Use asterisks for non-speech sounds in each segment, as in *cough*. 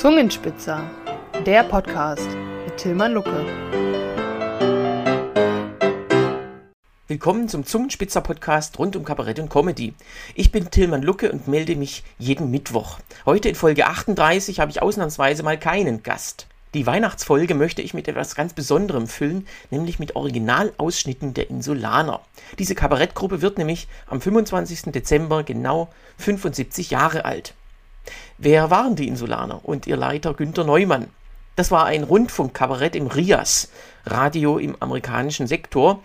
Zungenspitzer, der Podcast mit Tilman Lucke. Willkommen zum Zungenspitzer Podcast rund um Kabarett und Comedy. Ich bin Tilman Lucke und melde mich jeden Mittwoch. Heute in Folge 38 habe ich ausnahmsweise mal keinen Gast. Die Weihnachtsfolge möchte ich mit etwas ganz Besonderem füllen, nämlich mit Originalausschnitten der Insulaner. Diese Kabarettgruppe wird nämlich am 25. Dezember genau 75 Jahre alt. Wer waren die Insulaner und ihr Leiter Günter Neumann? Das war ein Rundfunkkabarett im RIAS, Radio im amerikanischen Sektor,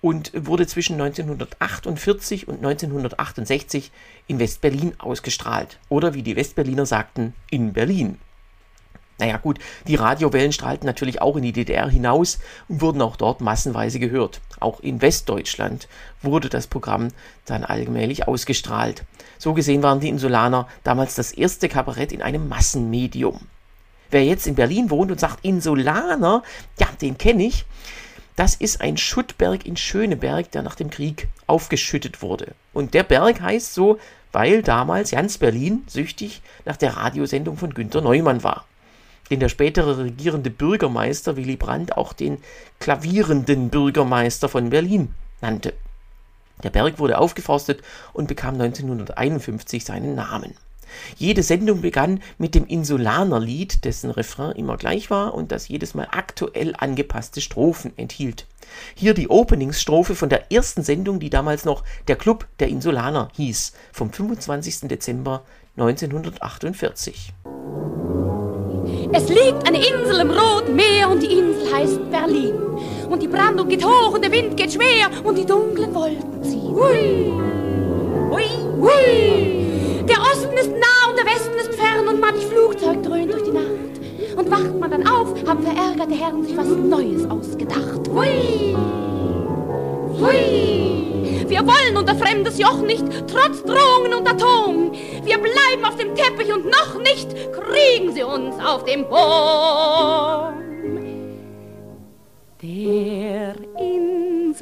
und wurde zwischen 1948 und 1968 in Westberlin ausgestrahlt. Oder wie die Westberliner sagten, in Berlin. Naja gut, die Radiowellen strahlten natürlich auch in die DDR hinaus und wurden auch dort massenweise gehört. Auch in Westdeutschland wurde das Programm dann allmählich ausgestrahlt. So gesehen waren die Insulaner damals das erste Kabarett in einem Massenmedium. Wer jetzt in Berlin wohnt und sagt Insulaner, ja, den kenne ich. Das ist ein Schuttberg in Schöneberg, der nach dem Krieg aufgeschüttet wurde. Und der Berg heißt so, weil damals ganz Berlin süchtig nach der Radiosendung von Günter Neumann war den der spätere regierende Bürgermeister Willy Brandt auch den klavierenden Bürgermeister von Berlin nannte. Der Berg wurde aufgeforstet und bekam 1951 seinen Namen. Jede Sendung begann mit dem Insulanerlied, dessen Refrain immer gleich war und das jedes Mal aktuell angepasste Strophen enthielt. Hier die Openingsstrophe von der ersten Sendung, die damals noch der Club der Insulaner hieß, vom 25. Dezember 1948. Es liegt eine Insel im Roten Meer und die Insel heißt Berlin. Und die Brandung geht hoch und der Wind geht schwer und die dunklen Wolken ziehen. Hui, hui, hui. Der Osten ist nah und der Westen ist fern und manch Flugzeug dröhnt durch die Nacht. Und wacht man dann auf, haben verärgerte Herren sich was Neues ausgedacht. Hui, hui. Wir wollen unter fremdes Joch nicht, trotz Drohungen und Atom. Wir bleiben auf dem Teppich und noch nicht kriegen sie uns auf dem Boden. Der Insulaner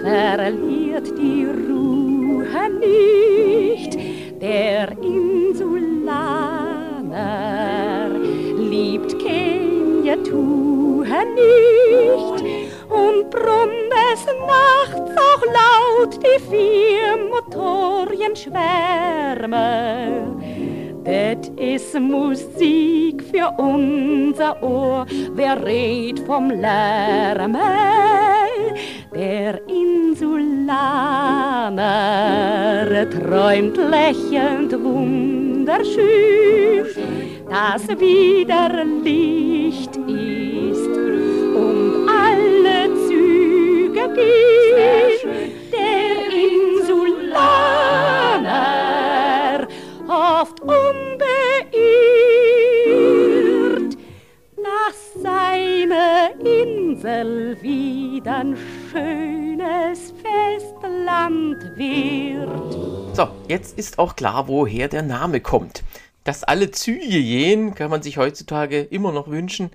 verliert die Ruhe nicht. Der Insulaner liebt Kenia Tuhe die vier Motorien schwärmen. Das ist Musik für unser Ohr, wer redet vom Lärm? Der Insulaner träumt lächelnd wunderschön, dass wieder Licht ist und alle Züge geht. Schönes Festland wird. So, jetzt ist auch klar, woher der Name kommt. Dass alle Züge gehen, kann man sich heutzutage immer noch wünschen.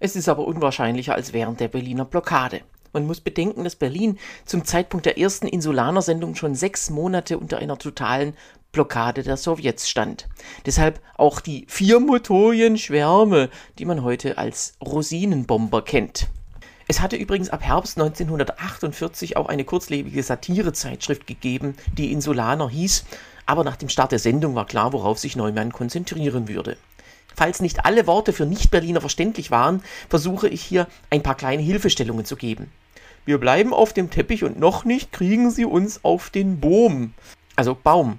Es ist aber unwahrscheinlicher als während der Berliner Blockade. Man muss bedenken, dass Berlin zum Zeitpunkt der ersten Insulaner-Sendung schon sechs Monate unter einer totalen Blockade der Sowjets stand. Deshalb auch die vier Motorien-Schwärme, die man heute als Rosinenbomber kennt. Es hatte übrigens ab Herbst 1948 auch eine kurzlebige Satirezeitschrift gegeben, die Insulaner hieß, aber nach dem Start der Sendung war klar, worauf sich Neumann konzentrieren würde. Falls nicht alle Worte für Nicht-Berliner verständlich waren, versuche ich hier ein paar kleine Hilfestellungen zu geben. Wir bleiben auf dem Teppich und noch nicht kriegen sie uns auf den Boom. Also Baum.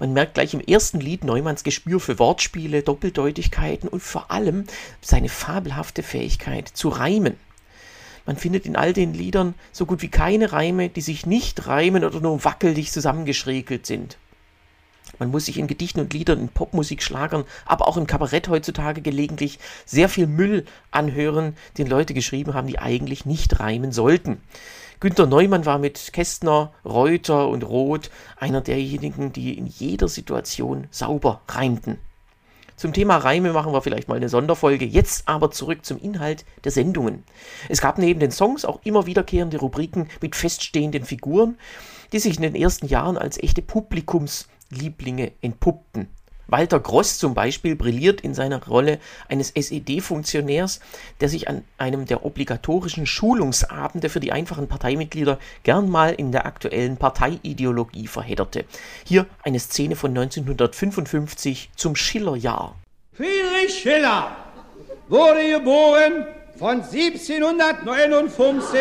Man merkt gleich im ersten Lied Neumanns Gespür für Wortspiele, Doppeldeutigkeiten und vor allem seine fabelhafte Fähigkeit zu reimen. Man findet in all den Liedern so gut wie keine Reime, die sich nicht reimen oder nur wackelig zusammengeschrägelt sind. Man muss sich in Gedichten und Liedern, in Popmusik, Schlagern, aber auch im Kabarett heutzutage gelegentlich sehr viel Müll anhören, den Leute geschrieben haben, die eigentlich nicht reimen sollten. Günter Neumann war mit Kästner, Reuter und Roth einer derjenigen, die in jeder Situation sauber reimten. Zum Thema Reime machen wir vielleicht mal eine Sonderfolge. Jetzt aber zurück zum Inhalt der Sendungen. Es gab neben den Songs auch immer wiederkehrende Rubriken mit feststehenden Figuren, die sich in den ersten Jahren als echte Publikums Lieblinge entpuppten. Walter Gross zum Beispiel brilliert in seiner Rolle eines SED-Funktionärs, der sich an einem der obligatorischen Schulungsabende für die einfachen Parteimitglieder gern mal in der aktuellen Parteiideologie verhedderte. Hier eine Szene von 1955 zum Schillerjahr. Friedrich Schiller wurde geboren von 1759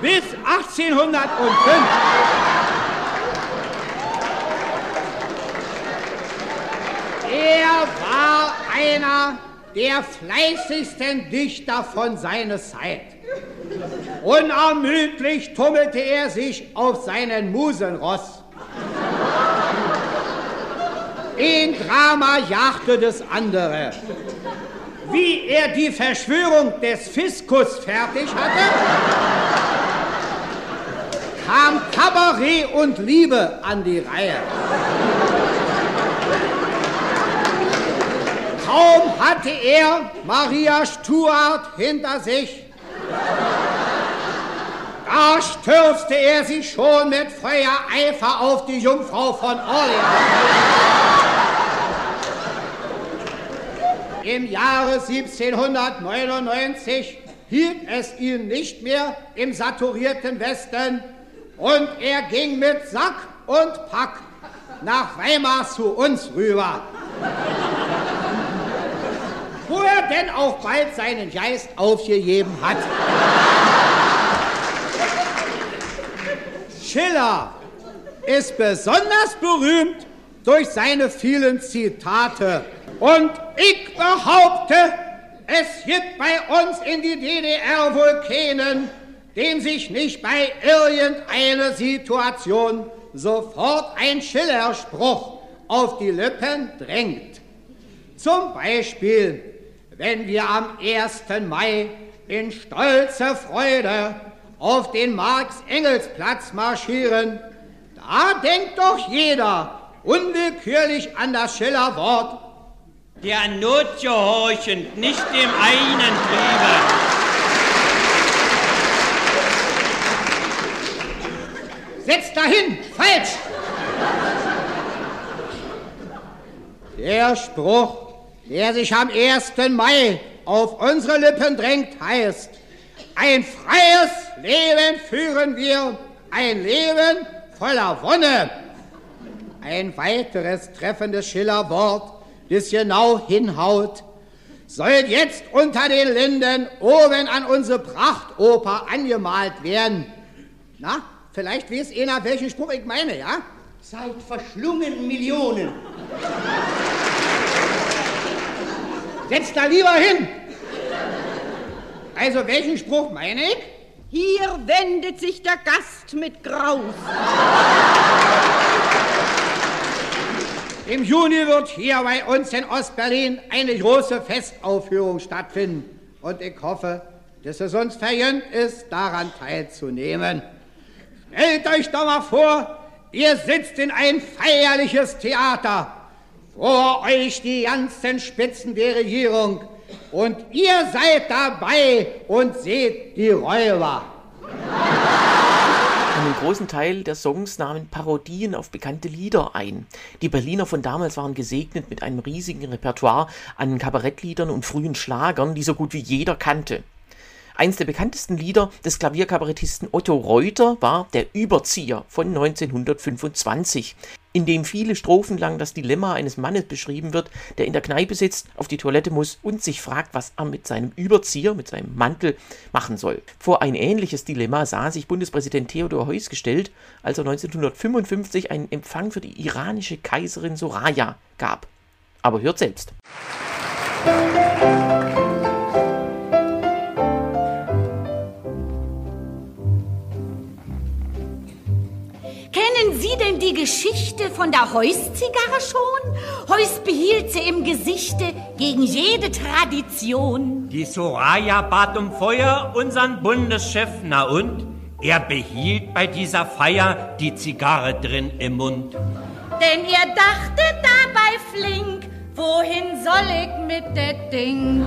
bis 1805. Er war einer der fleißigsten Dichter von seiner Zeit. Unermüdlich tummelte er sich auf seinen Musenross. Ein Drama jagte das andere. Wie er die Verschwörung des Fiskus fertig hatte, kam Kabarett und Liebe an die Reihe. Kaum hatte er Maria Stuart hinter sich, da stürzte er sich schon mit Feuereifer auf die Jungfrau von Orleans. Im Jahre 1799 hielt es ihn nicht mehr im saturierten Westen und er ging mit Sack und Pack nach Weimar zu uns rüber. Wo er denn auch bald seinen Geist aufgegeben hat. Schiller ist besonders berühmt durch seine vielen Zitate. Und ich behaupte, es gibt bei uns in die DDR wohl keinen, dem sich nicht bei irgendeiner Situation sofort ein Schillerspruch auf die Lippen drängt. Zum Beispiel, wenn wir am 1. Mai in stolzer Freude auf den Marx-Engels-Platz marschieren, da denkt doch jeder unwillkürlich an das Schillerwort der Not gehorchend, nicht dem einen Triebe. Setz dahin, falsch! Der Spruch, der sich am 1. Mai auf unsere Lippen drängt, heißt, ein freies Leben führen wir, ein Leben voller Wonne. Ein weiteres treffendes Schillerwort das genau hinhaut, soll jetzt unter den Linden oben an unsere Prachtoper angemalt werden. Na, vielleicht weiß einer, welchen Spruch ich meine, ja? Seid verschlungen Millionen. Setz da lieber hin. Also, welchen Spruch meine ich? Hier wendet sich der Gast mit Graus. Im Juni wird hier bei uns in Ostberlin eine große Festaufführung stattfinden. Und ich hoffe, dass es uns vergönnt ist, daran teilzunehmen. Stellt euch doch mal vor, ihr sitzt in ein feierliches Theater. Vor euch die ganzen Spitzen der Regierung. Und ihr seid dabei und seht die Räuber. Einen großen Teil der Songs nahmen Parodien auf bekannte Lieder ein. Die Berliner von damals waren gesegnet mit einem riesigen Repertoire an Kabarettliedern und frühen Schlagern, die so gut wie jeder kannte. Eins der bekanntesten Lieder des Klavierkabarettisten Otto Reuter war Der Überzieher von 1925, in dem viele Strophen lang das Dilemma eines Mannes beschrieben wird, der in der Kneipe sitzt, auf die Toilette muss und sich fragt, was er mit seinem Überzieher, mit seinem Mantel machen soll. Vor ein ähnliches Dilemma sah sich Bundespräsident Theodor Heuss gestellt, als er 1955 einen Empfang für die iranische Kaiserin Soraya gab. Aber hört selbst. Kennen Sie denn die Geschichte von der Heuss-Zigarre schon? Heuss behielt sie im Gesichte gegen jede Tradition. Die Soraya bat um Feuer unseren Bundeschef, na und? Er behielt bei dieser Feier die Zigarre drin im Mund. Denn ihr dachtet dabei flink, wohin soll ich mit der Ding?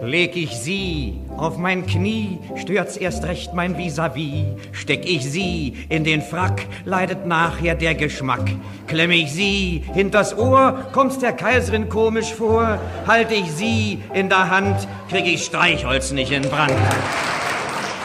Leg ich sie auf mein Knie, stört's erst recht mein Vis-à-vis. Steck ich sie in den Frack, leidet nachher der Geschmack. Klemm ich sie hinters Ohr, kommt's der Kaiserin komisch vor. Halt ich sie in der Hand, krieg ich Streichholz nicht in Brand.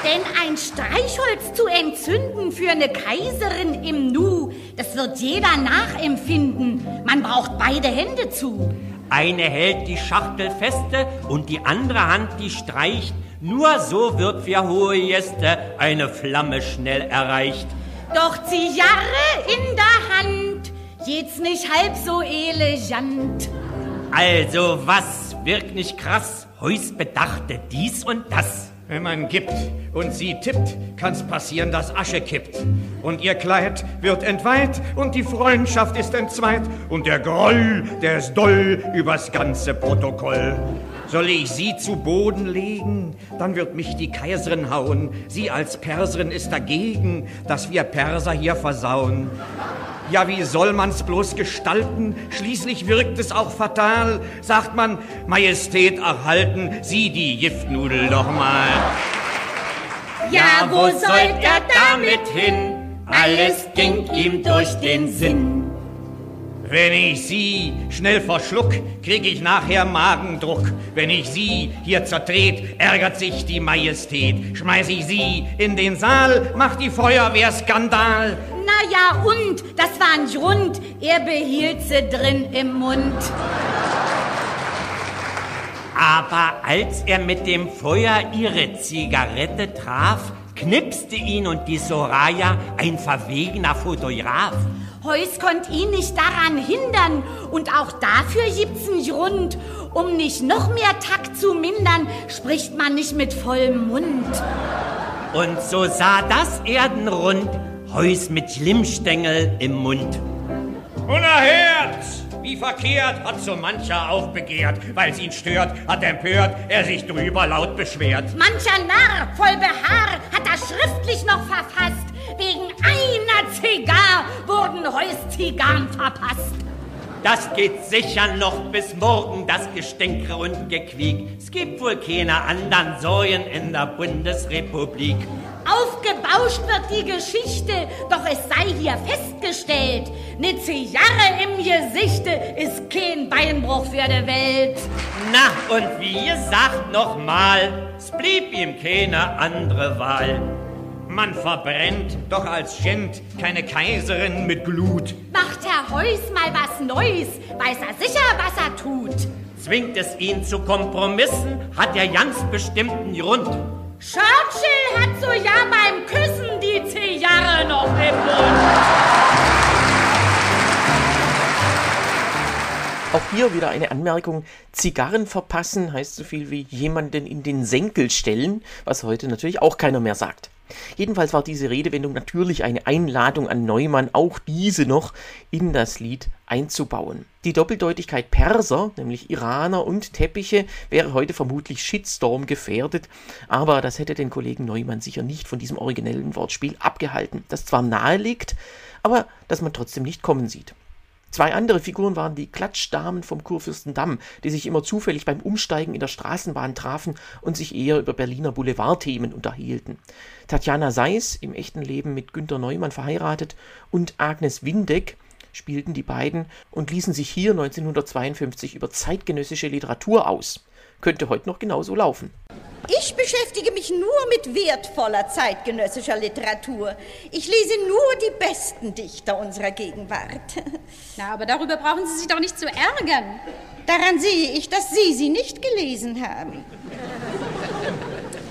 Denn ein Streichholz zu entzünden für eine Kaiserin im Nu, das wird jeder nachempfinden. Man braucht beide Hände zu. Eine hält die Schachtel feste und die andere Hand die streicht. Nur so wird für hohe Gäste eine Flamme schnell erreicht. Doch Zigarre in der Hand, jetzt nicht halb so elegant. Also was, wirkt nicht krass, Heus bedachte dies und das. Wenn man gibt und sie tippt, kann's passieren, dass Asche kippt. Und ihr Kleid wird entweiht und die Freundschaft ist entzweit. Und der Groll, der ist doll übers ganze Protokoll. Soll ich sie zu Boden legen, dann wird mich die Kaiserin hauen. Sie als Perserin ist dagegen, dass wir Perser hier versauen. Ja, wie soll man's bloß gestalten? Schließlich wirkt es auch fatal. Sagt man, Majestät erhalten, Sie die Giftnudel doch mal. Ja, wo sollt er damit hin? Alles ging ihm durch den Sinn. Wenn ich sie schnell verschluck, krieg ich nachher Magendruck. Wenn ich sie hier zertret, ärgert sich die Majestät. Schmeiß ich sie in den Saal, macht die Feuerwehr Skandal. Na ja, und, das war ein Grund, er behielt sie drin im Mund. Aber als er mit dem Feuer ihre Zigarette traf, knipste ihn und die Soraya ein verwegener Fotograf. Heus konnt ihn nicht daran hindern und auch dafür gibt's einen Grund. Um nicht noch mehr Takt zu mindern, spricht man nicht mit vollem Mund. Und so sah das Erdenrund, Heus mit Schlimmstängel im Mund. Unerhört! Wie verkehrt hat so mancher aufbegehrt, weil's ihn stört, hat empört, er sich drüber laut beschwert. Mancher Narr voll Behaar hat das schriftlich noch verfasst. Wegen einer Zigarre wurden Heus Zigarren verpasst. Das geht sicher noch bis morgen, das Gestänkre und Gequiek. Es gibt wohl keine anderen Säuen in der Bundesrepublik. Aufgebauscht wird die Geschichte, doch es sei hier festgestellt, ne Zigarre im Gesichte ist kein Beinbruch für die Welt. Na, und wie ihr sagt nochmal, es blieb ihm keine andere Wahl. Man verbrennt doch als Gent keine Kaiserin mit Glut. Macht Herr Heus mal was Neues, weiß er sicher, was er tut. Zwingt es ihn zu Kompromissen, hat er ganz bestimmten Grund. Churchill hat so ja beim Küssen die Zigarre noch im Mund. Auch hier wieder eine Anmerkung. Zigarren verpassen heißt so viel wie jemanden in den Senkel stellen, was heute natürlich auch keiner mehr sagt. Jedenfalls war diese Redewendung natürlich eine Einladung an Neumann, auch diese noch in das Lied einzubauen. Die Doppeldeutigkeit Perser, nämlich Iraner und Teppiche, wäre heute vermutlich Shitstorm gefährdet, aber das hätte den Kollegen Neumann sicher nicht von diesem originellen Wortspiel abgehalten, das zwar nahe liegt, aber das man trotzdem nicht kommen sieht. Zwei andere Figuren waren die Klatschdamen vom Kurfürstendamm, die sich immer zufällig beim Umsteigen in der Straßenbahn trafen und sich eher über Berliner Boulevardthemen unterhielten. Tatjana Seis, im echten Leben mit Günter Neumann verheiratet, und Agnes Windeck spielten die beiden und ließen sich hier 1952 über zeitgenössische Literatur aus. Könnte heute noch genauso laufen. Ich beschäftige mich nur mit wertvoller zeitgenössischer Literatur. Ich lese nur die besten Dichter unserer Gegenwart. *laughs* Na, aber darüber brauchen Sie sich doch nicht zu ärgern. Daran sehe ich, dass Sie sie nicht gelesen haben.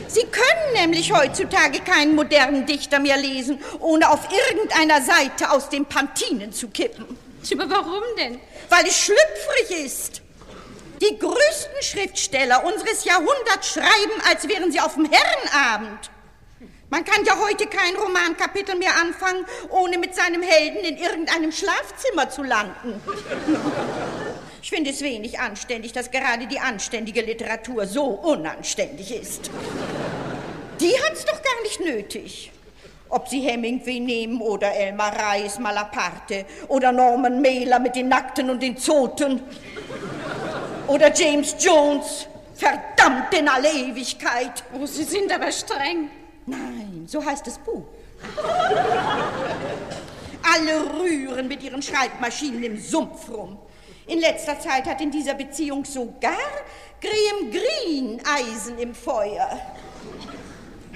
Sie können nämlich heutzutage keinen modernen Dichter mehr lesen, ohne auf irgendeiner Seite aus den Pantinen zu kippen. Aber warum denn? Weil es schlüpfrig ist. Die größten Schriftsteller unseres Jahrhunderts schreiben, als wären sie auf dem Herrenabend. Man kann ja heute kein Romankapitel mehr anfangen, ohne mit seinem Helden in irgendeinem Schlafzimmer zu landen. Ich finde es wenig anständig, dass gerade die anständige Literatur so unanständig ist. Die hat's doch gar nicht nötig. Ob Sie Hemingway nehmen oder Elmar Reis Malaparte oder Norman Mailer mit den Nackten und den Zoten oder James Jones Verdammt in alle Ewigkeit. Oh, Sie sind aber streng. Nein, so heißt das Buch. Alle rühren mit ihren Schreibmaschinen im Sumpf rum. In letzter Zeit hat in dieser Beziehung sogar Graham Green Eisen im Feuer.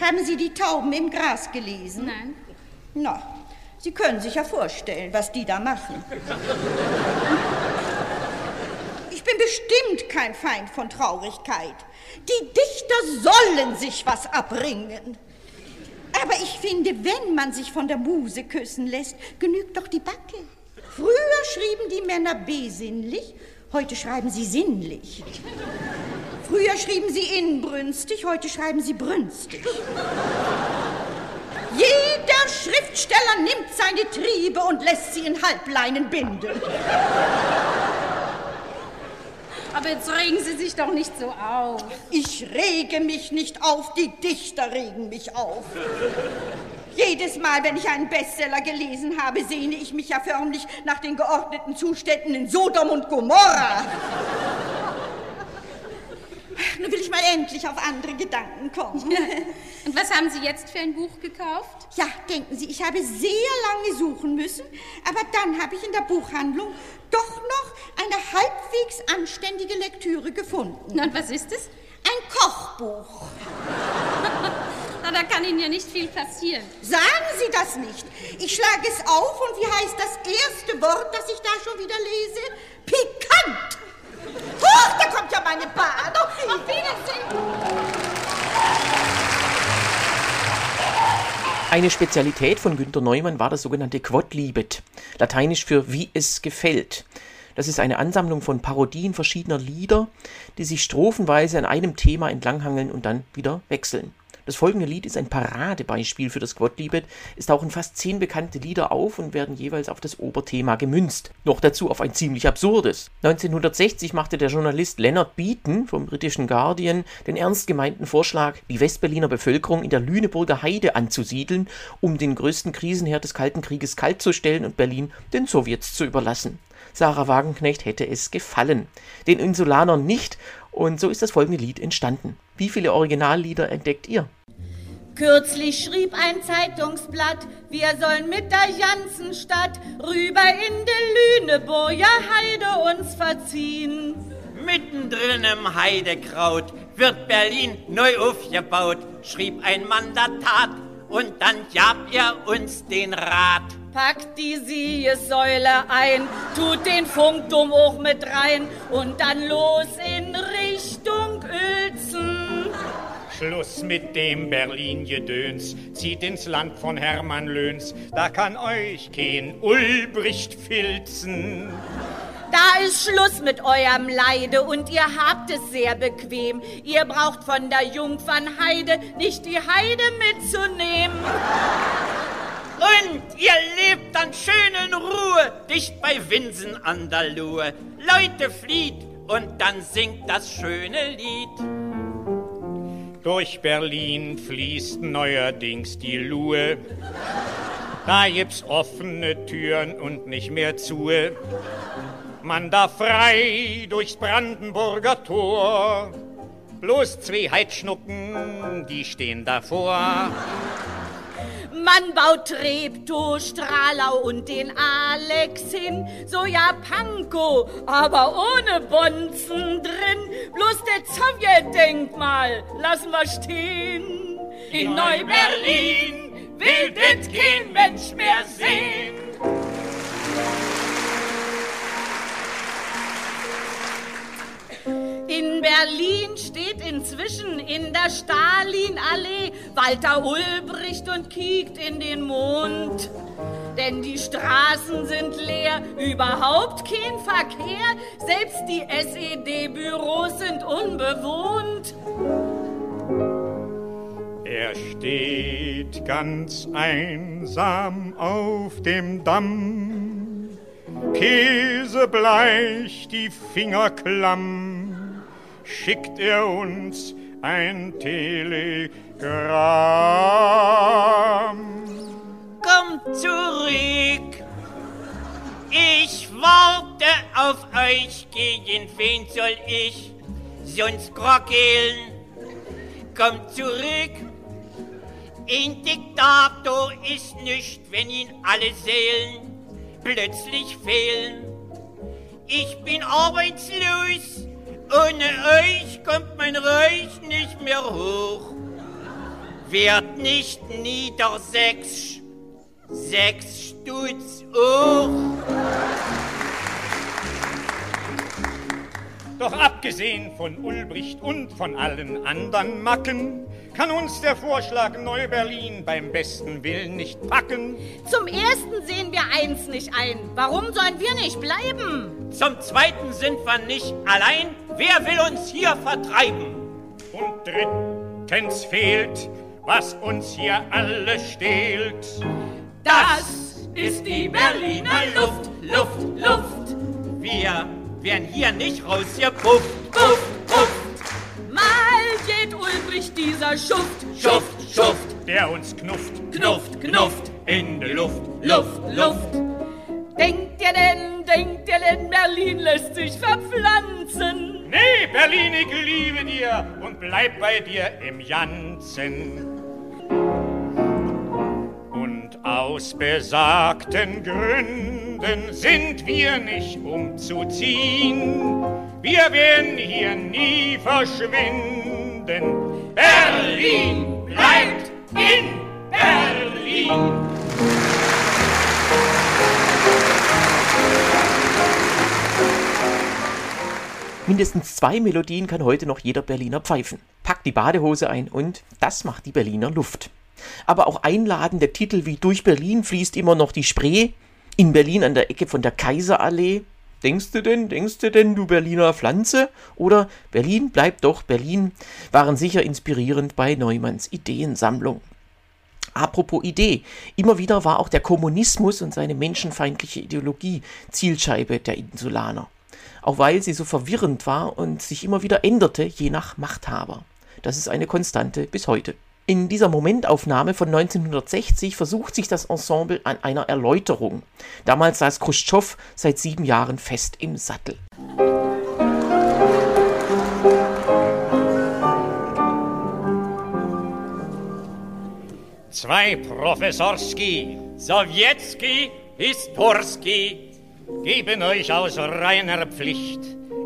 Haben Sie die Tauben im Gras gelesen? Nein. Na, Sie können sich ja vorstellen, was die da machen. Ich bin bestimmt kein Feind von Traurigkeit. Die Dichter sollen sich was abringen. Aber ich finde, wenn man sich von der Muse küssen lässt, genügt doch die Backe. Früher schrieben die Männer besinnlich, heute schreiben sie sinnlich. Früher schrieben sie inbrünstig, heute schreiben sie brünstig. Jeder Schriftsteller nimmt seine Triebe und lässt sie in Halbleinen binden. Aber jetzt regen Sie sich doch nicht so auf. Ich rege mich nicht auf, die Dichter regen mich auf. Jedes Mal, wenn ich einen Bestseller gelesen habe, sehne ich mich ja förmlich nach den geordneten Zuständen in Sodom und Gomorra. Nun will ich mal endlich auf andere Gedanken kommen. *laughs* Und was haben Sie jetzt für ein Buch gekauft? Ja, denken Sie, ich habe sehr lange suchen müssen, aber dann habe ich in der Buchhandlung doch noch eine halbwegs anständige Lektüre gefunden. Und was ist es? Ein Kochbuch. *laughs* Na, da kann Ihnen ja nicht viel passieren. Sagen Sie das nicht. Ich schlage es auf und wie heißt das erste Wort, das ich da schon wieder lese? Pikant. Huch, da kommt ja meine Bahn. Eine Spezialität von Günter Neumann war das sogenannte Quodlibet, lateinisch für wie es gefällt. Das ist eine Ansammlung von Parodien verschiedener Lieder, die sich strophenweise an einem Thema entlanghangeln und dann wieder wechseln. Das folgende Lied ist ein Paradebeispiel für das Quodlibet. Es tauchen fast zehn bekannte Lieder auf und werden jeweils auf das Oberthema gemünzt. Noch dazu auf ein ziemlich absurdes. 1960 machte der Journalist Leonard Beaton vom britischen Guardian den ernst gemeinten Vorschlag, die Westberliner Bevölkerung in der Lüneburger Heide anzusiedeln, um den größten Krisenherd des Kalten Krieges kaltzustellen und Berlin den Sowjets zu überlassen. Sarah Wagenknecht hätte es gefallen. Den Insulanern nicht und so ist das folgende Lied entstanden. Wie viele Originallieder entdeckt ihr? Kürzlich schrieb ein Zeitungsblatt, wir sollen mit der ganzen Stadt rüber in die Lüneburger Heide uns verziehen. Mittendrin im Heidekraut wird Berlin neu aufgebaut, schrieb ein Mann der Tat, und dann gab er uns den Rat. Packt die Siegessäule ein, tut den Funkturm auch mit rein und dann los in Richtung. Schluss mit dem Berlin-Gedöns, zieht ins Land von Hermann Löhns, da kann euch kein Ulbricht filzen. Da ist Schluss mit eurem Leide und ihr habt es sehr bequem. Ihr braucht von der Jungfernheide nicht die Heide mitzunehmen. Und ihr lebt dann schön in Ruhe, dicht bei Winsen an der Luhe. Leute flieht und dann singt das schöne Lied. Durch Berlin fließt neuerdings die Luhe. Da gibt's offene Türen und nicht mehr zu. Man darf frei durchs Brandenburger Tor. Bloß zwei Heidschnucken, die stehen davor. Man baut Treptow, Stralau und den Alex hin, so ja Pankow, aber ohne Bonzen drin. Bloß der Sowjetdenkmal lassen wir stehen. In Neu-Berlin will das kein Mensch mehr sehen. In Berlin steht inzwischen in der Stalinallee Walter Ulbricht und kiekt in den Mond. Denn die Straßen sind leer, überhaupt kein Verkehr, selbst die SED-Büros sind unbewohnt. Er steht ganz einsam auf dem Damm, käsebleich die Finger klamm, schickt er uns ein Telegramm. Kommt zurück. Ich warte auf euch, gegen wen soll ich? sonst krokeln. Kommt zurück. Ein Diktator ist nicht, wenn ihn alle Seelen plötzlich fehlen. Ich bin arbeitslos, ohne euch kommt mein Reich nicht mehr hoch. Werd nicht niedersächsisch, sechs Stutz hoch. Doch abgesehen von Ulbricht und von allen anderen Macken, kann uns der Vorschlag Neu-Berlin beim besten Willen nicht packen. Zum ersten sehen wir eins nicht ein. Warum sollen wir nicht bleiben? Zum zweiten sind wir nicht allein. Wer will uns hier vertreiben? Und drittens fehlt, was uns hier alle stehlt. Das ist die Berliner Luft, Luft, Luft. Wir werden hier nicht rausgepufft, pufft, pufft. Geht Ulbricht dieser Schuft, Schuft, Schuft, der uns knufft, knufft, knufft in die Luft, Luft, Luft. Denkt ihr denn, denkt ihr denn, Berlin lässt sich verpflanzen? Nee, Berlin, ich liebe dir und bleib bei dir im Janzen. Und aus besagten Gründen sind wir nicht umzuziehen. Wir werden hier nie verschwinden. Berlin bleibt in Berlin. Mindestens zwei Melodien kann heute noch jeder Berliner pfeifen. Packt die Badehose ein und das macht die Berliner Luft. Aber auch einladende Titel wie Durch Berlin fließt immer noch die Spree, in Berlin an der Ecke von der Kaiserallee. Denkst du denn, denkst du denn, du Berliner Pflanze? Oder Berlin bleibt doch Berlin, waren sicher inspirierend bei Neumanns Ideensammlung. Apropos Idee, immer wieder war auch der Kommunismus und seine menschenfeindliche Ideologie Zielscheibe der Insulaner auch weil sie so verwirrend war und sich immer wieder änderte, je nach Machthaber. Das ist eine Konstante bis heute. In dieser Momentaufnahme von 1960 versucht sich das Ensemble an einer Erläuterung. Damals saß Khrushchev seit sieben Jahren fest im Sattel. Zwei Professorski, Sowjetski, Historski, geben euch aus reiner Pflicht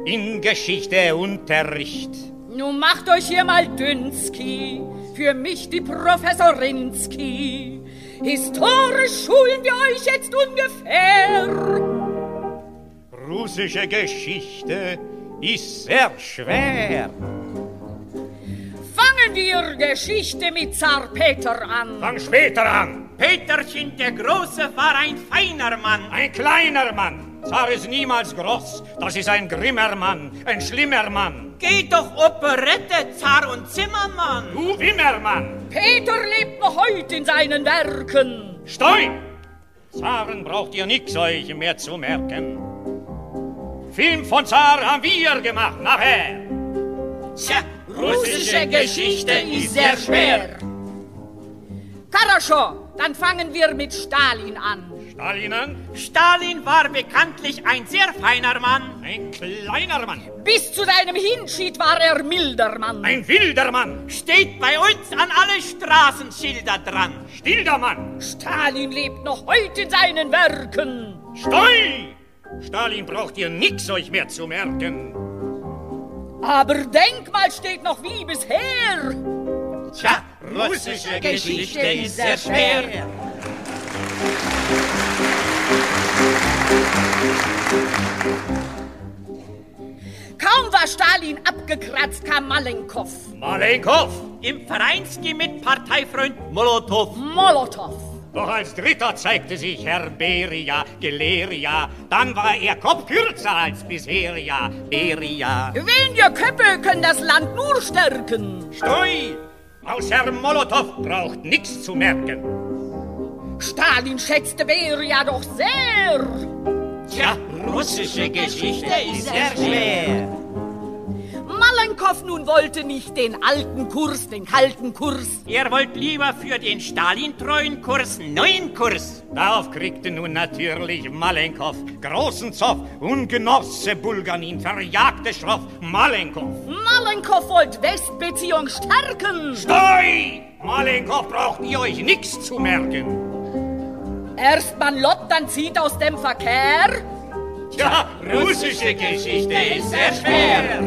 in Geschichte Unterricht. Nun macht euch hier mal Dünski, für mich die Professorinski. Historisch schulen wir euch jetzt ungefähr. Russische Geschichte ist sehr schwer. Fangen wir Geschichte mit Zar Peter an. Fang später an. Peterchen der Große war ein feiner Mann. Ein kleiner Mann. Zar ist niemals groß. Das ist ein grimmer Mann, ein schlimmer Mann. Geh doch Operette, Zar und Zimmermann. Du Wimmermann. Peter lebt noch heute in seinen Werken. Stoi! Zaren braucht ihr nix euch mehr zu merken. Film von Zar haben wir gemacht, nachher. Tja, russische Geschichte ist sehr schwer. Karaschow, dann fangen wir mit Stalin an. Stalin an? Stalin war bekanntlich ein sehr feiner Mann. Ein kleiner Mann. Bis zu seinem Hinschied war er milder Mann. Ein wilder Mann. Steht bei uns an alle Straßenschilder dran. Stiller Mann. Stalin lebt noch heute in seinen Werken. Stoi! Stalin braucht ihr nix euch mehr zu merken. Aber Denkmal steht noch wie bisher. Tja, russische Geschichte ist sehr schwer. Kaum war Stalin abgekratzt, kam Malenkov. Malenkov. Im Vereinski mit Parteifreund Molotow. Molotow. Doch als Dritter zeigte sich Herr Beria, Geleria. Dann war er Kopf kürzer als bisher, ja, Beria. Wenige Köpfe können das Land nur stärken. Stoi! Aus Herr Molotow braucht nichts zu merken. Stalin schätzte Beria doch sehr. Tja, russische Geschichte ist sehr schwer. Malenkov nun wollte nicht den alten Kurs, den kalten Kurs. Ihr wollt lieber für den Stalin-treuen Kurs neuen Kurs. Darauf kriegte nun natürlich Malenkov großen Zoff und Genosse Bulganin verjagte schroff Malenkov. Malenkov wollte Westbeziehung stärken. Stoi! Malenkov braucht ihr euch nichts zu merken. Erst man Lott, dann zieht aus dem Verkehr. Ja, russische Geschichte ist sehr schwer.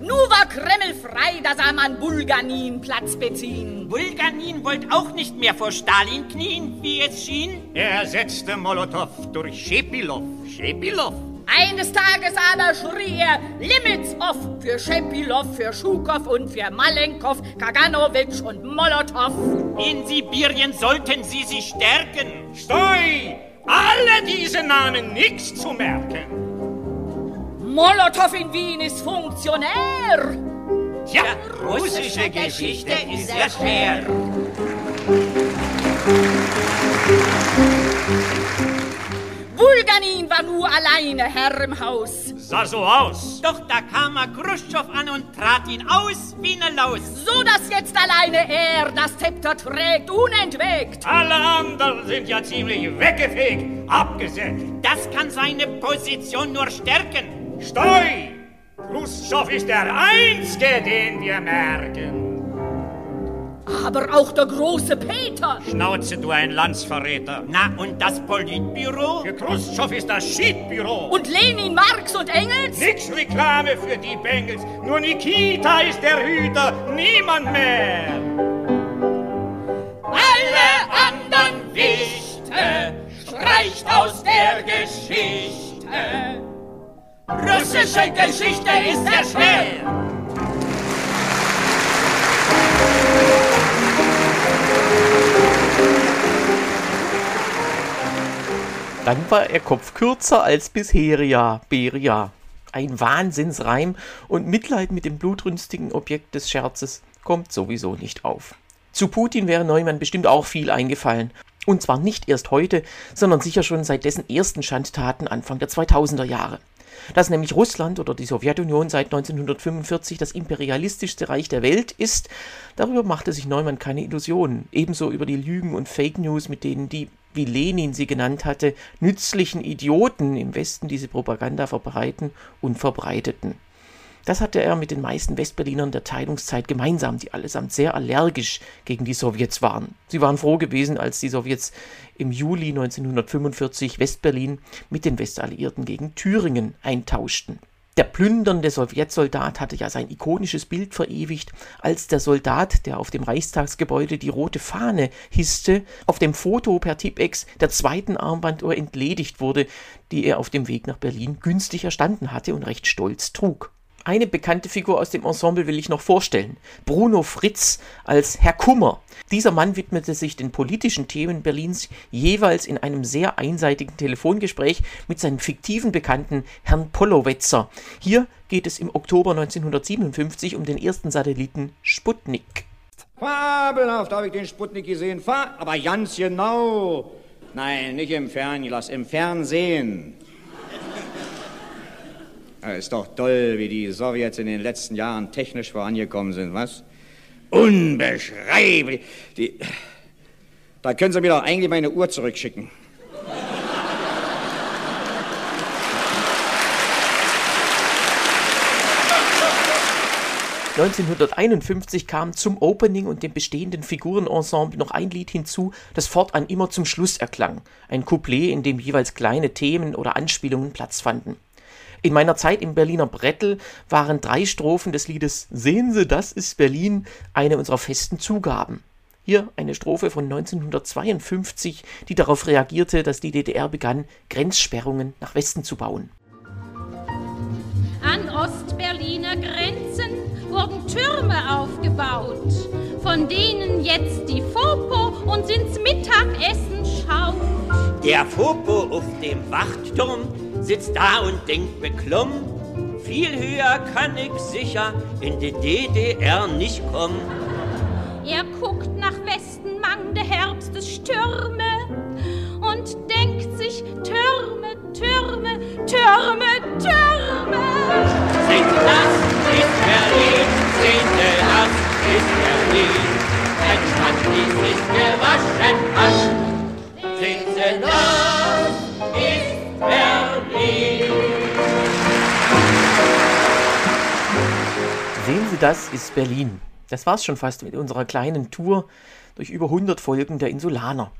Nu war Kreml frei, da sah man Bulganin Platz beziehen. Bulganin wollte auch nicht mehr vor Stalin knien, wie es schien. Er ersetzte Molotow durch Schepilov. Schepilov. Eines Tages aber schrie er Limits off für Schepilov, für Schukow und für Malenkov, Kaganowitsch und Molotow. In Sibirien sollten sie sich stärken. Stoi! Alle diese Namen nichts zu merken. Molotow in Wien ist Funktionär. Tja, russische Geschichte ist sehr schwer. Bulganin war nur alleine Herr im Haus. Sah so aus. Doch da kam er Khrushchev an und trat ihn aus wie ne Laus. So dass jetzt alleine er das Zepter trägt, unentwegt. Alle anderen sind ja ziemlich weggefegt, abgesägt. Das kann seine Position nur stärken. Stoi! Khrushchev ist der Einzige, den wir merken. Aber auch der große Peter. Schnauze, du ein Landsverräter. Na, und das Politbüro? Für Khrushchev ist das Schiedbüro. Und Lenin, Marx und Engels? Nix Reklame für die Bengels. Nur Nikita ist der Hüter, niemand mehr. Alle anderen Wichte streicht aus der Geschichte. Russische Geschichte ist sehr schwer. Dann war er Kopf kürzer als bisheria, Beria. Ein Wahnsinnsreim und Mitleid mit dem blutrünstigen Objekt des Scherzes kommt sowieso nicht auf. Zu Putin wäre Neumann bestimmt auch viel eingefallen. Und zwar nicht erst heute, sondern sicher schon seit dessen ersten Schandtaten Anfang der 2000er Jahre. Dass nämlich Russland oder die Sowjetunion seit 1945 das imperialistischste Reich der Welt ist, darüber machte sich Neumann keine Illusionen. Ebenso über die Lügen und Fake News, mit denen die, wie Lenin sie genannt hatte, nützlichen Idioten im Westen diese Propaganda verbreiten und verbreiteten. Das hatte er mit den meisten Westberlinern der Teilungszeit gemeinsam, die allesamt sehr allergisch gegen die Sowjets waren. Sie waren froh gewesen, als die Sowjets im Juli 1945 Westberlin mit den Westalliierten gegen Thüringen eintauschten. Der plündernde Sowjetsoldat hatte ja sein ikonisches Bild verewigt, als der Soldat, der auf dem Reichstagsgebäude die rote Fahne hisste, auf dem Foto per Tipex der zweiten Armbanduhr entledigt wurde, die er auf dem Weg nach Berlin günstig erstanden hatte und recht stolz trug. Eine bekannte Figur aus dem Ensemble will ich noch vorstellen. Bruno Fritz als Herr Kummer. Dieser Mann widmete sich den politischen Themen Berlins jeweils in einem sehr einseitigen Telefongespräch mit seinem fiktiven Bekannten Herrn Pollowetzer. Hier geht es im Oktober 1957 um den ersten Satelliten Sputnik. Fabelhaft habe ich den Sputnik gesehen, aber ganz genau. Nein, nicht im Fernglas, im Fernsehen. Ja, ist doch toll, wie die Sowjets in den letzten Jahren technisch vorangekommen sind, was? Unbeschreiblich. Die, da können Sie mir doch eigentlich meine Uhr zurückschicken. 1951 kam zum Opening und dem bestehenden Figurenensemble noch ein Lied hinzu, das fortan immer zum Schluss erklang. Ein Couplet, in dem jeweils kleine Themen oder Anspielungen Platz fanden. In meiner Zeit im Berliner Brettel waren drei Strophen des Liedes Sehen Sie, das ist Berlin eine unserer festen Zugaben. Hier eine Strophe von 1952, die darauf reagierte, dass die DDR begann, Grenzsperrungen nach Westen zu bauen. An Ostberliner Grenzen wurden Türme aufgebaut, von denen jetzt die Fopo uns ins Mittagessen schaut. Der Fopo auf dem Wachtturm sitzt da und denkt beklommen, viel höher kann ich sicher in die DDR nicht kommen. Er guckt nach Westen, Mang, der Herbst ist Stürme und denkt sich Türme, Türme, Türme, Türme. Seht das, ist Berlin. Das war's schon fast mit unserer kleinen Tour durch über 100 Folgen der Insulaner.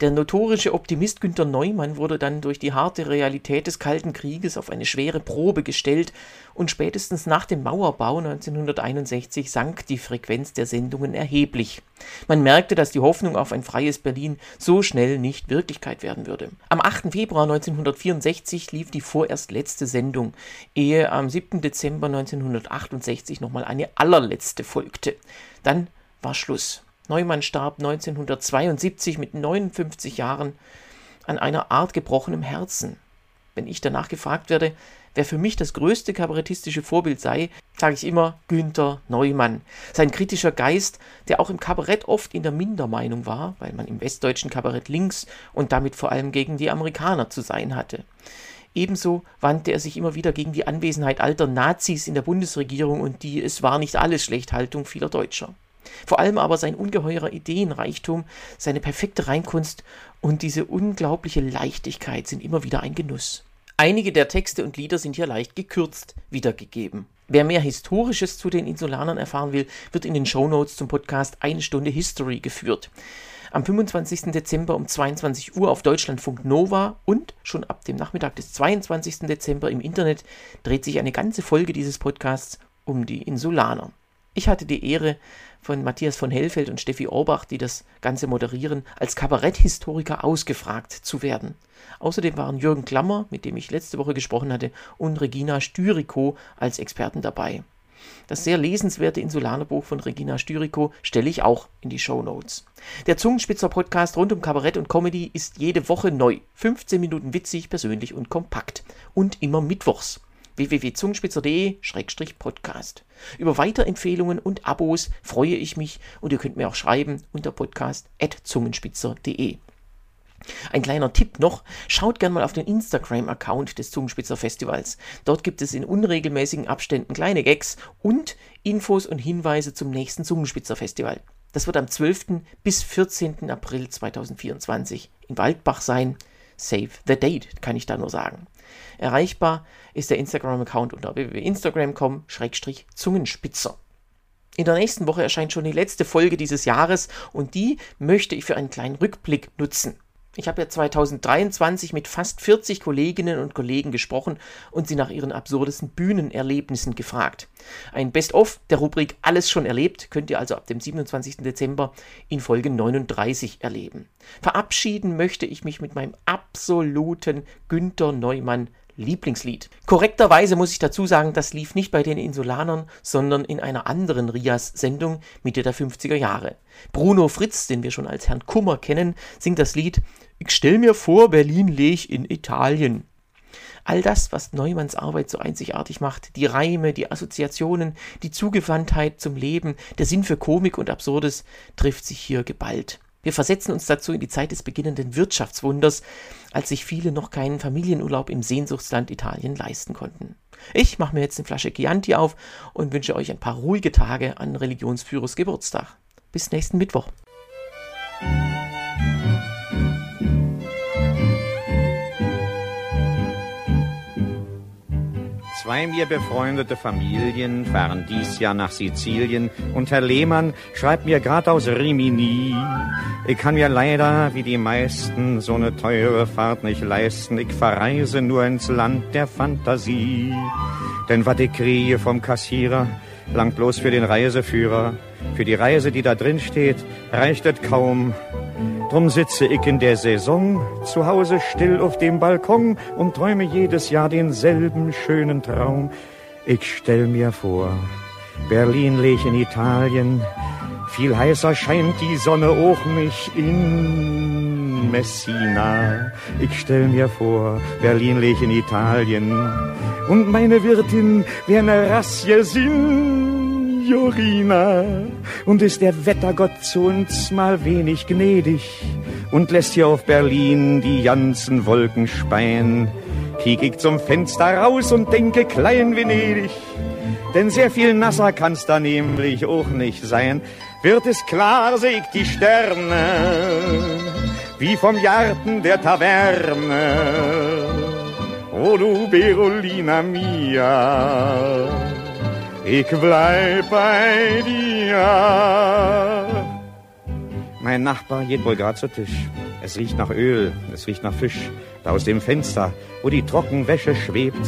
Der notorische Optimist Günter Neumann wurde dann durch die harte Realität des Kalten Krieges auf eine schwere Probe gestellt und spätestens nach dem Mauerbau 1961 sank die Frequenz der Sendungen erheblich. Man merkte, dass die Hoffnung auf ein freies Berlin so schnell nicht Wirklichkeit werden würde. Am 8. Februar 1964 lief die vorerst letzte Sendung, ehe am 7. Dezember 1968 nochmal eine allerletzte folgte. Dann war Schluss. Neumann starb 1972 mit 59 Jahren an einer Art gebrochenem Herzen. Wenn ich danach gefragt werde, wer für mich das größte kabarettistische Vorbild sei, sage ich immer Günther Neumann. Sein kritischer Geist, der auch im Kabarett oft in der Mindermeinung war, weil man im westdeutschen Kabarett links und damit vor allem gegen die Amerikaner zu sein hatte. Ebenso wandte er sich immer wieder gegen die Anwesenheit alter Nazis in der Bundesregierung und die Es war nicht alles Schlechthaltung vieler Deutscher. Vor allem aber sein ungeheurer Ideenreichtum, seine perfekte Reinkunst und diese unglaubliche Leichtigkeit sind immer wieder ein Genuss. Einige der Texte und Lieder sind hier leicht gekürzt wiedergegeben. Wer mehr Historisches zu den Insulanern erfahren will, wird in den Shownotes zum Podcast Eine Stunde History geführt. Am 25. Dezember um 22 Uhr auf Deutschlandfunk Nova und schon ab dem Nachmittag des 22. Dezember im Internet dreht sich eine ganze Folge dieses Podcasts um die Insulaner. Ich hatte die Ehre, von Matthias von Hellfeld und Steffi Orbach, die das Ganze moderieren, als Kabaretthistoriker ausgefragt zu werden. Außerdem waren Jürgen Klammer, mit dem ich letzte Woche gesprochen hatte, und Regina Styriko als Experten dabei. Das sehr lesenswerte Insulanerbuch von Regina Styriko stelle ich auch in die Show Notes. Der Zungenspitzer Podcast rund um Kabarett und Comedy ist jede Woche neu. 15 Minuten witzig, persönlich und kompakt. Und immer mittwochs www.zungenspitzer.de-podcast. Über Weiterempfehlungen und Abos freue ich mich und ihr könnt mir auch schreiben unter podcast.zungenspitzer.de. Ein kleiner Tipp noch, schaut gerne mal auf den Instagram-Account des Zungenspitzer Festivals. Dort gibt es in unregelmäßigen Abständen kleine Gags und Infos und Hinweise zum nächsten Zungenspitzer Festival. Das wird am 12. bis 14. April 2024 in Waldbach sein. Save the date, kann ich da nur sagen. Erreichbar ist der Instagram-Account unter www.instagram.com-zungenspitzer. In der nächsten Woche erscheint schon die letzte Folge dieses Jahres und die möchte ich für einen kleinen Rückblick nutzen. Ich habe ja 2023 mit fast 40 Kolleginnen und Kollegen gesprochen und sie nach ihren absurdesten Bühnenerlebnissen gefragt. Ein Best-of der Rubrik Alles schon erlebt könnt ihr also ab dem 27. Dezember in Folge 39 erleben. Verabschieden möchte ich mich mit meinem absoluten Günther Neumann Lieblingslied. Korrekterweise muss ich dazu sagen, das lief nicht bei den Insulanern, sondern in einer anderen Rias-Sendung Mitte der 50er Jahre. Bruno Fritz, den wir schon als Herrn Kummer kennen, singt das Lied Ich stell mir vor, Berlin lech in Italien. All das, was Neumanns Arbeit so einzigartig macht, die Reime, die Assoziationen, die Zugewandtheit zum Leben, der Sinn für Komik und Absurdes, trifft sich hier geballt. Wir versetzen uns dazu in die Zeit des beginnenden Wirtschaftswunders, als sich viele noch keinen Familienurlaub im Sehnsuchtsland Italien leisten konnten. Ich mache mir jetzt eine Flasche Chianti auf und wünsche euch ein paar ruhige Tage an Religionsführers Geburtstag. Bis nächsten Mittwoch. Zwei mir befreundete Familien fahren dies Jahr nach Sizilien und Herr Lehmann schreibt mir grad aus Rimini. Ich kann mir leider, wie die meisten, so ne teure Fahrt nicht leisten. Ich verreise nur ins Land der Fantasie. Denn wat ich kriege vom Kassierer, langt bloß für den Reiseführer. Für die Reise, die da drin steht, reicht es kaum. Drum sitze ich in der Saison zu Hause still auf dem Balkon und träume jedes Jahr denselben schönen Traum. Ich stell mir vor, Berlin leg in Italien, viel heißer scheint die Sonne auch mich in Messina. Ich stell mir vor, Berlin leg in Italien und meine Wirtin wär ne Rassie Signorina. Und ist der Wettergott zu uns mal wenig gnädig und lässt hier auf Berlin die ganzen Wolken speien, kiek ich zum Fenster raus und denke klein Venedig. Denn sehr viel nasser kann's da nämlich auch nicht sein. Wird es klar, seh ich die Sterne, wie vom Garten der Taverne. O du Berolina mia, ich bleib bei dir. Mein Nachbar geht wohl grad zu Tisch. Es riecht nach Öl, es riecht nach Fisch. Da aus dem Fenster, wo die Trockenwäsche schwebt.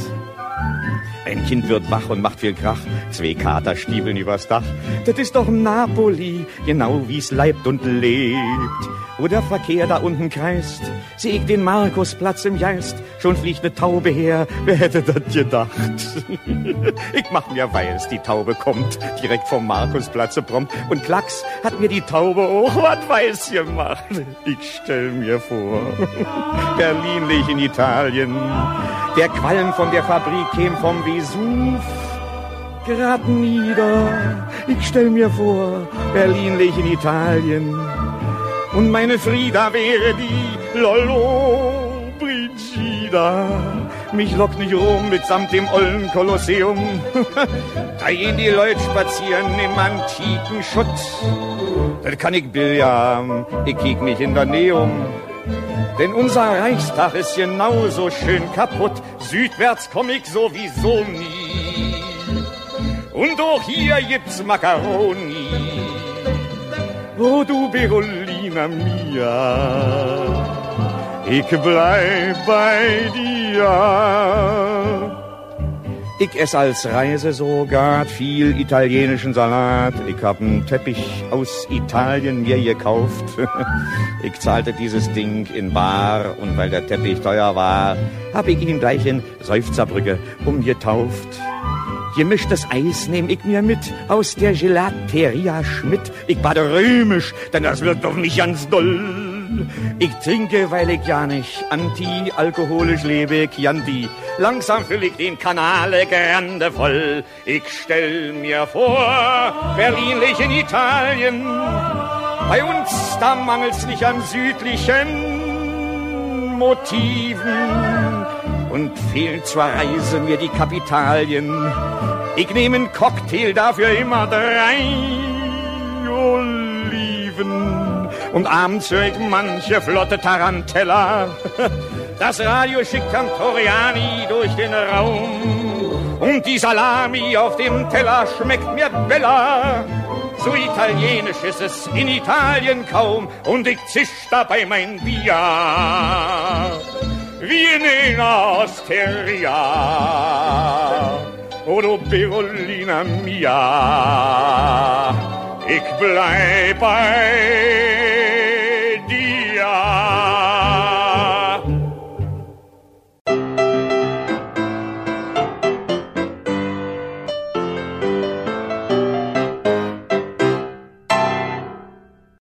Ein Kind wird wach und macht viel Krach. Zwei Kater stiebeln übers Dach. Das ist doch Napoli, genau wie's leibt und lebt. Wo der Verkehr da unten kreist, seh ich den Markusplatz im Geist. Schon fliegt ne Taube her, wer hätte das gedacht? *laughs* ich mach mir weiß, die Taube kommt direkt vom Markusplatze prompt. Und Klacks hat mir die Taube auch was weiß gemacht. Ich stell mir vor, *laughs* Berlin liegt in Italien. Der Qualm von der Fabrik käm vom Vesuv grad nieder. Ich stell mir vor, Berlin liegt in Italien. Und meine Frieda wäre die Lollo Brigida. Mich lockt nicht rum mitsamt dem ollen Kolosseum. *laughs* da gehen die Leute spazieren im antiken Schutt. Das kann ich Billard, ich kiek nicht in der Nähe um. Denn unser Reichstag ist genauso schön kaputt. Südwärts komm ich sowieso nie. Und auch hier gibt's Macaroni. Oh du Berolina mia, ich bleib bei dir. Ich ess als Reise sogar viel italienischen Salat. Ich hab einen Teppich aus Italien mir gekauft. *laughs* ich zahlte dieses Ding in Bar und weil der Teppich teuer war, hab ich ihn gleich in Seufzerbrücke umgetauft. Gemischtes Eis nehm ich mir mit aus der Gelateria Schmidt. Ich bade römisch, denn das wird doch nicht ganz doll. Ich trinke, weil ich ja nicht anti-alkoholisch lebe, Chianti. Langsam füll ich den Kanale grande voll. Ich stell mir vor, Berlin liegt in Italien. Bei uns, da mangelt's nicht an südlichen Motiven. Und fehlt zur Reise mir die Kapitalien. Ich nehme einen Cocktail, dafür immer drei Oliven. Und abends höre ich manche flotte Tarantella. *laughs* Das Radio schickt Cantoriani durch den Raum. Und die Salami auf dem Teller schmeckt mir bella. So italienisch ist es in Italien kaum. Und ich zisch dabei mein Bier. Wie in einer Osteria. O du Berolina mia, ich bleib bei